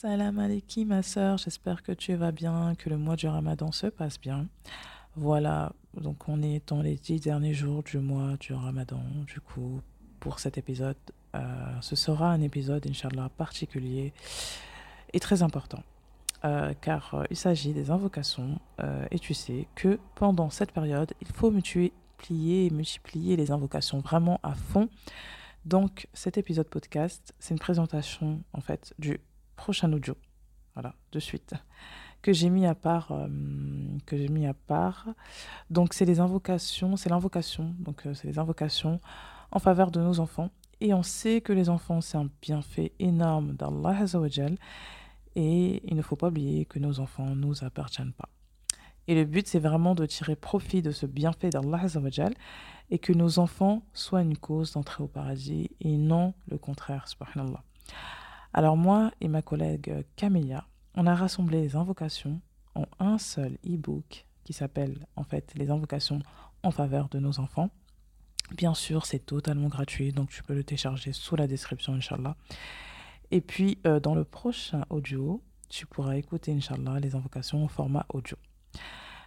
Salam alaikum ma soeur, j'espère que tu vas bien, que le mois du ramadan se passe bien. Voilà, donc on est dans les dix derniers jours du mois du ramadan, du coup, pour cet épisode. Euh, ce sera un épisode, Inch'Allah, particulier et très important. Euh, car euh, il s'agit des invocations, et tu sais que pendant cette période, il faut multiplier et multiplier les invocations vraiment à fond. Donc cet épisode podcast, c'est une présentation en fait du prochain audio. Voilà, de suite. Que j'ai mis à part. Euh, que j'ai mis à part. Donc, c'est les invocations. C'est l'invocation. Donc, euh, c'est les invocations en faveur de nos enfants. Et on sait que les enfants, c'est un bienfait énorme d'Allah Azzawajal. Et il ne faut pas oublier que nos enfants ne nous appartiennent pas. Et le but, c'est vraiment de tirer profit de ce bienfait d'Allah Azzawajal et que nos enfants soient une cause d'entrée au paradis et non le contraire, subhanallah. Alors moi et ma collègue Camélia, on a rassemblé les invocations en un seul e-book qui s'appelle en fait les invocations en faveur de nos enfants. Bien sûr, c'est totalement gratuit, donc tu peux le télécharger sous la description, Inch'Allah. Et puis, euh, dans le prochain audio, tu pourras écouter, Inch'Allah, les invocations au format audio.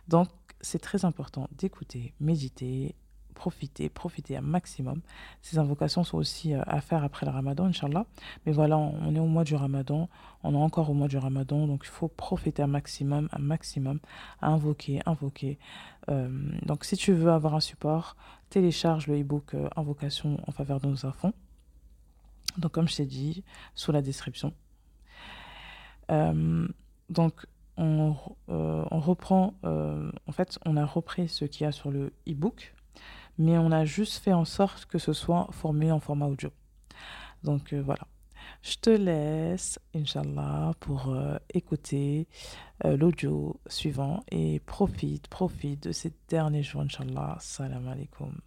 Donc, c'est très important d'écouter, méditer, profiter, profiter un maximum. Ces invocations sont aussi euh, à faire après le ramadan, Inch'Allah. Mais voilà, on est au mois du ramadan, on est encore au mois du ramadan, donc il faut profiter un maximum, un maximum, invoquer, invoquer. Euh, donc si tu veux avoir un support, télécharge le e-book euh, Invocation en faveur de nos enfants. Donc comme je t'ai dit, sous la description. donc on, on reprend, en fait, on a repris ce qu'il y a sur le e-book mais on a juste fait en sorte que ce soit formé en format audio. Donc euh, voilà. Je te laisse, Inch'Allah, pour euh, écouter euh, l'audio suivant et profite, profite de ces derniers jours, Inch'Allah. Salam alaikum.